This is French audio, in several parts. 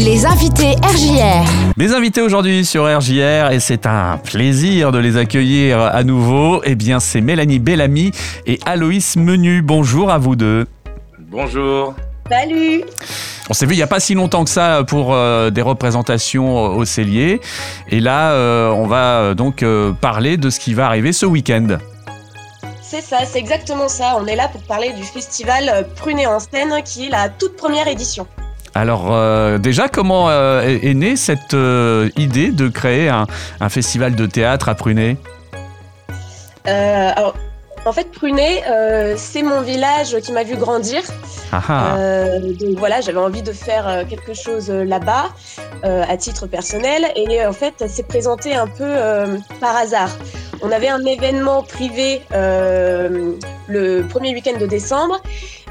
Les invités RJR. Mes invités aujourd'hui sur RJR, et c'est un plaisir de les accueillir à nouveau, eh bien c'est Mélanie Bellamy et Aloïs Menu. Bonjour à vous deux. Bonjour. Salut On s'est vu il n'y a pas si longtemps que ça pour euh, des représentations au Cellier. Et là, euh, on va euh, donc euh, parler de ce qui va arriver ce week-end. C'est ça, c'est exactement ça. On est là pour parler du festival euh, Prunet en scène qui est la toute première édition. Alors euh, déjà, comment euh, est, née cette euh, idée de créer un, un festival de théâtre à Prunet? Alors, en fait, Prunet, c'est mon village qui m'a vu grandir. Ah ah. Donc voilà, j'avais envie de faire quelque chose là-bas à titre personnel. Et en fait, ça s'est présenté un peu par hasard. On avait un événement privé le premier week-end de décembre.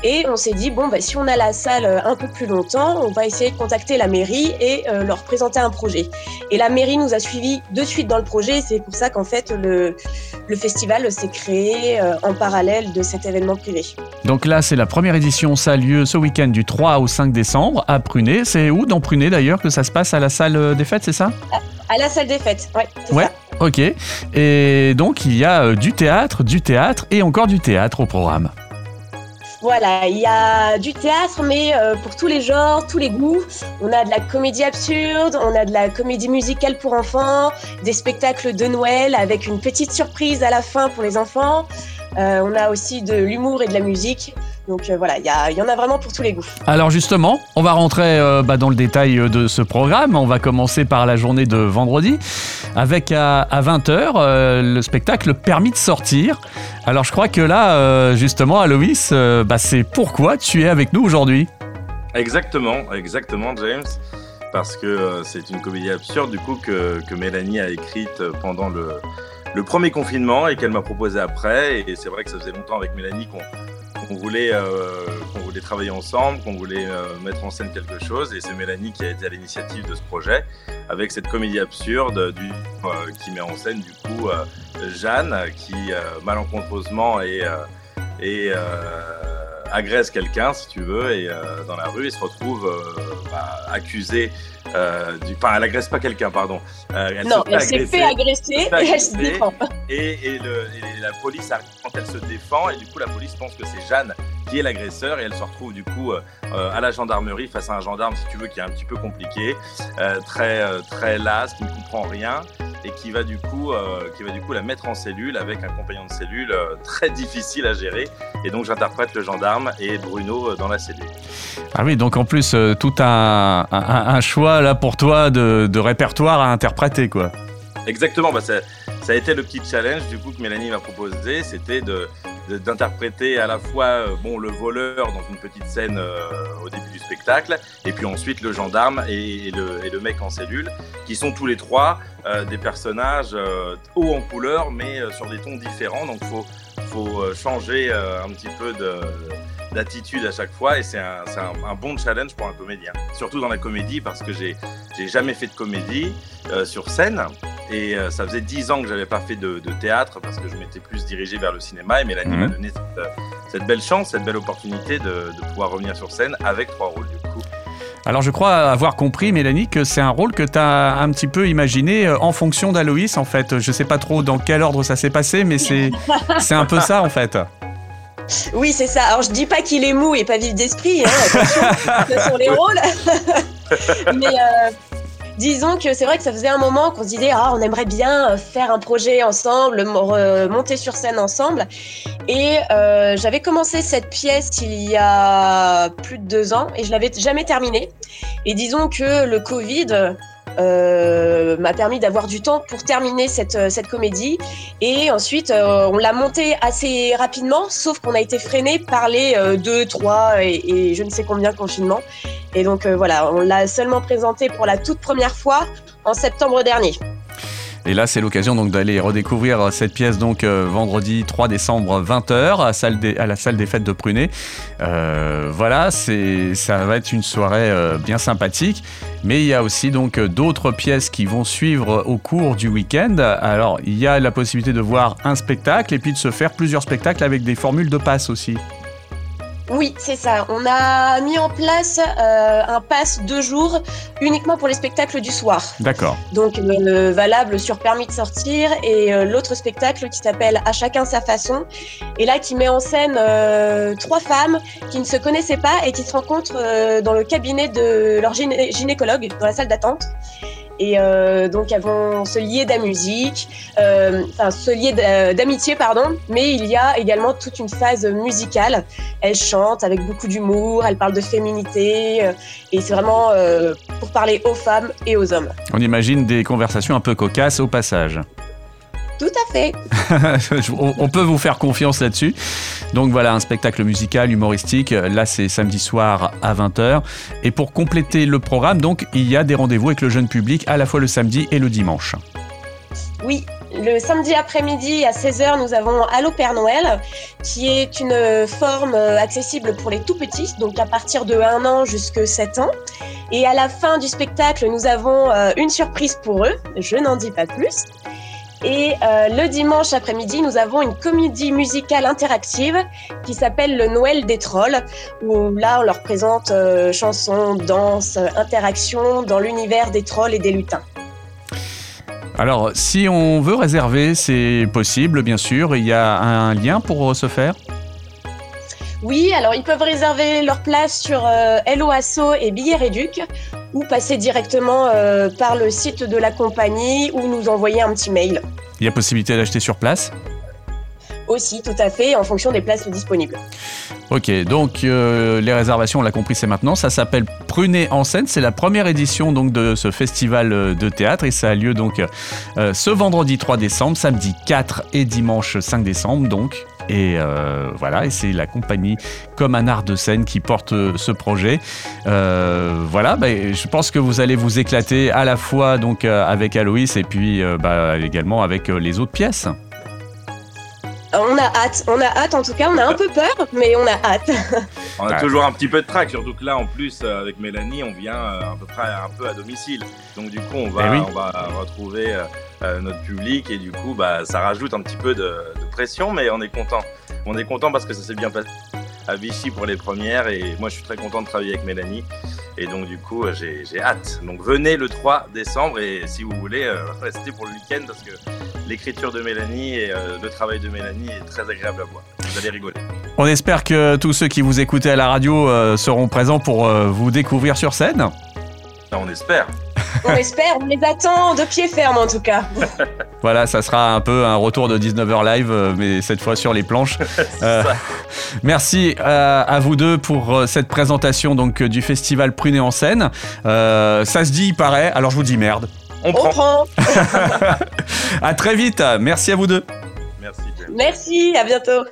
Et on s'est dit, bon, bah, si on a la salle euh, un peu plus longtemps, on va essayer de contacter la mairie et euh, leur présenter un projet. Et la mairie nous a suivis de suite dans le projet. et C'est pour ça qu'en fait, le, le festival s'est créé euh, en parallèle de cet événement privé. Donc là, c'est la première édition. Ça a lieu ce week-end du 3 au 5 décembre à Prunet. C'est où? Dans Prunet d'ailleurs que ça se passe à la salle des fêtes, c'est ça? À la salle des fêtes, ouais, c'est Ouais. ça. Ok. Et donc il y a euh, du théâtre, du théâtre et encore du théâtre au programme. Voilà, il y a du théâtre, mais euh, pour tous les genres, tous les goûts. On a de la comédie absurde, on a de la comédie musicale pour enfants, des spectacles de Noël avec une petite surprise à la fin pour les enfants. Euh, on a aussi de l'humour et de la musique. Donc euh, voilà, il y, en a vraiment pour tous les goûts. Alors justement, on va rentrer euh, bah, dans le détail euh, de ce programme. On va commencer par la journée de vendredi avec à, 20h le spectacle Permis de sortir. Alors je crois que là, euh, justement, Aloïs, euh, bah, c'est pourquoi tu es avec nous aujourd'hui? Exactement, exactement, James. Parce que c'est une comédie absurde, du coup, que, que Mélanie a écrite pendant le, le premier confinement et qu'elle m'a proposé après. Et c'est vrai que ça faisait longtemps avec Mélanie qu'on qu'on voulait, euh, qu'on voulait travailler ensemble, qu'on voulait euh, mettre en scène quelque chose. Et c'est Mélanie qui a été à l'initiative de ce projet avec cette comédie absurde du, euh, qui met en scène, du coup, Jeanne qui, malencontreusement, est. euh, agresse quelqu'un, si tu veux, et euh, dans la rue, il se retrouve euh, bah, accusé euh, du. Enfin, elle agresse pas quelqu'un, pardon. Elle non, se fait elle s'est fait agresser et elle se défend. et, et le- et la police arrive quand elle se défend, et du coup, la police pense que c'est Jeanne qui est l'agresseur, et elle se retrouve du coup euh, à la gendarmerie face à un gendarme, si tu veux, qui est un petit peu compliqué, euh, très euh, très las, qui ne comprend rien et qui va du coup euh, qui va du coup la mettre en cellule avec un compagnon de cellule euh, très difficile à gérer et donc j'interprète le gendarme et Bruno euh, dans la cellule. Ah oui, donc en plus, tout un, un- un choix là pour toi de, de répertoire à interpréter, quoi. Exactement, bah ça, ça a été le petit challenge du coup que Mélanie m'a proposé, c'était de- d'interpréter à la fois euh, bon le voleur dans une petite scène euh, au début du spectacle et puis ensuite le gendarme et, le, et le mec en cellule qui sont tous les trois euh, des personnages hauts en couleur mais sur des tons différents. Donc faut faut changer un petit peu de d'attitude à chaque fois et c'est un, un, bon challenge pour un comédien. Surtout dans la comédie parce que j'ai j'ai jamais fait de comédie sur scène et euh, ça faisait dix ans que j'avais pas fait de, de théâtre parce que je m'étais plus dirigé vers le cinéma et Mélanie Mhm. m'a donné cette, euh, cette belle chance, cette belle opportunité de, de pouvoir revenir sur scène avec trois rôles du coup. Alors je crois avoir compris, Mélanie, que c'est un rôle que tu as un petit peu imaginé euh, en fonction d'Aloïs, en fait. Je sais pas trop dans quel ordre ça s'est passé, mais c'est c'est un peu ça, en fait. Oui, c'est ça. Alors, je dis pas qu'il est mou et pas vif d'esprit, hein, attention, ce sont les rôles. Mais euh, disons que c'est vrai que ça faisait un moment qu'on se disait, ah, on aimerait bien euh, faire un projet ensemble, mo- monter sur scène ensemble. Et euh, j'avais commencé cette pièce il y a plus de deux ans et je l'avais jamais terminée. Et disons que le Covid euh, m'a permis d'avoir du temps pour terminer cette, euh, cette comédie. Et ensuite, euh, on l'a montée assez rapidement, sauf qu'on a été freiné par les euh, deux, trois et, et je ne sais combien confinements. Et donc voilà, on l'a seulement présenté pour la toute première fois en septembre dernier. Et là, c'est l'occasion d'aller redécouvrir cette pièce donc euh, vendredi 3 décembre 20h à, la salle des fêtes de Prunet. Euh, voilà, c'est ça va être une soirée euh, bien sympathique. Mais il y a aussi donc d'autres pièces qui vont suivre au cours du week-end. Alors, il y a la possibilité de voir un spectacle et puis de se faire plusieurs spectacles avec des formules de passe aussi. Oui, c'est ça. On a mis en place euh, un pass deux jours uniquement pour les spectacles du soir. D'accord. Donc euh, valable sur permis de sortir et euh, l'autre spectacle qui s'appelle À chacun sa façon et là qui met en scène euh, trois femmes qui ne se connaissaient pas et qui se rencontrent dans le cabinet de leur gyné- gynécologue dans la salle d'attente. Et euh, donc elles vont se lier d'amusique, euh, enfin se lier d'a- d'amitié pardon, mais il y a également toute une phase musicale. Elles chantent avec beaucoup d'humour, elles parlent de féminité euh, et c'est vraiment euh, pour parler aux femmes et aux hommes. On imagine des conversations un peu cocasses au passage. Tout à fait. on on peut vous faire confiance là-dessus. Donc voilà, un spectacle musical, humoristique. Là, c'est samedi soir à 20h. Et pour compléter le programme, donc, il y a des rendez-vous avec le jeune public à la fois le samedi et le dimanche. Oui, le samedi après-midi à 16h, nous avons Allo Père Noël, qui est une forme accessible pour les tout petits, donc à partir de 1 an jusqu'à 7 ans. Et à la fin du spectacle, nous avons euh, une surprise pour eux, je n'en dis pas plus. Et euh, le dimanche après-midi, nous avons une comédie musicale interactive qui s'appelle Le Noël des Trolls, où là, on leur présente euh, chansons, danses, euh, interactions dans l'univers des trolls et des lutins. Alors, si on veut réserver, c'est possible, bien sûr. Il y a un lien pour ce faire? Oui, alors ils peuvent réserver leur place sur euh, Hello Asso et Billet Réduc ou passer directement euh, par le site de la compagnie ou nous envoyer un petit mail. Il y a possibilité d'acheter sur place? Aussi, tout à fait, en fonction des places disponibles. Ok, donc euh, les réservations, on l'a compris, c'est maintenant. Ça s'appelle Prunet en scène. C'est la première édition donc de ce festival euh, de théâtre et ça a lieu donc euh, ce vendredi 3 décembre, samedi 4 et dimanche 5 décembre donc. Et euh, voilà, et c'est la compagnie Comme un art de scène qui porte euh, ce projet. Euh, voilà, bah, je pense que vous allez vous éclater à la fois donc avec Aloïs et puis bah, également avec les autres pièces. On a hâte, on a hâte en tout cas, on a un peu peur, mais on a hâte. On a Ouais. toujours un petit peu de trac, surtout que là, en plus, euh, avec Mélanie, on vient euh, à peu près un peu à domicile. Donc du coup, on va, Eh oui. on va retrouver euh, notre public et du coup, bah, ça rajoute un petit peu de, de pression, mais on est content. On est content parce que ça s'est bien passé à Vichy pour les premières et moi, je suis très content de travailler avec Mélanie. Et donc du coup, j'ai j'ai hâte. Donc venez le 3 décembre et si vous voulez, euh, restez pour le week-end parce que l'écriture de Mélanie et euh, le travail de Mélanie est très agréable à voir. Vous allez rigoler. On espère que tous ceux qui vous écoutaient à la radio euh, seront présents pour euh, vous découvrir sur scène. Enfin, on espère. On espère, on les attend de pied ferme en tout cas. Voilà, ça sera un peu un retour de 19h live, mais cette fois sur les planches. Euh, merci à vous deux pour cette présentation donc du festival Prunet en scène. Euh, ça se dit, il paraît, alors je vous dis merde. On On prend. prend. À très vite, merci à vous deux. Merci. James. Merci, à bientôt.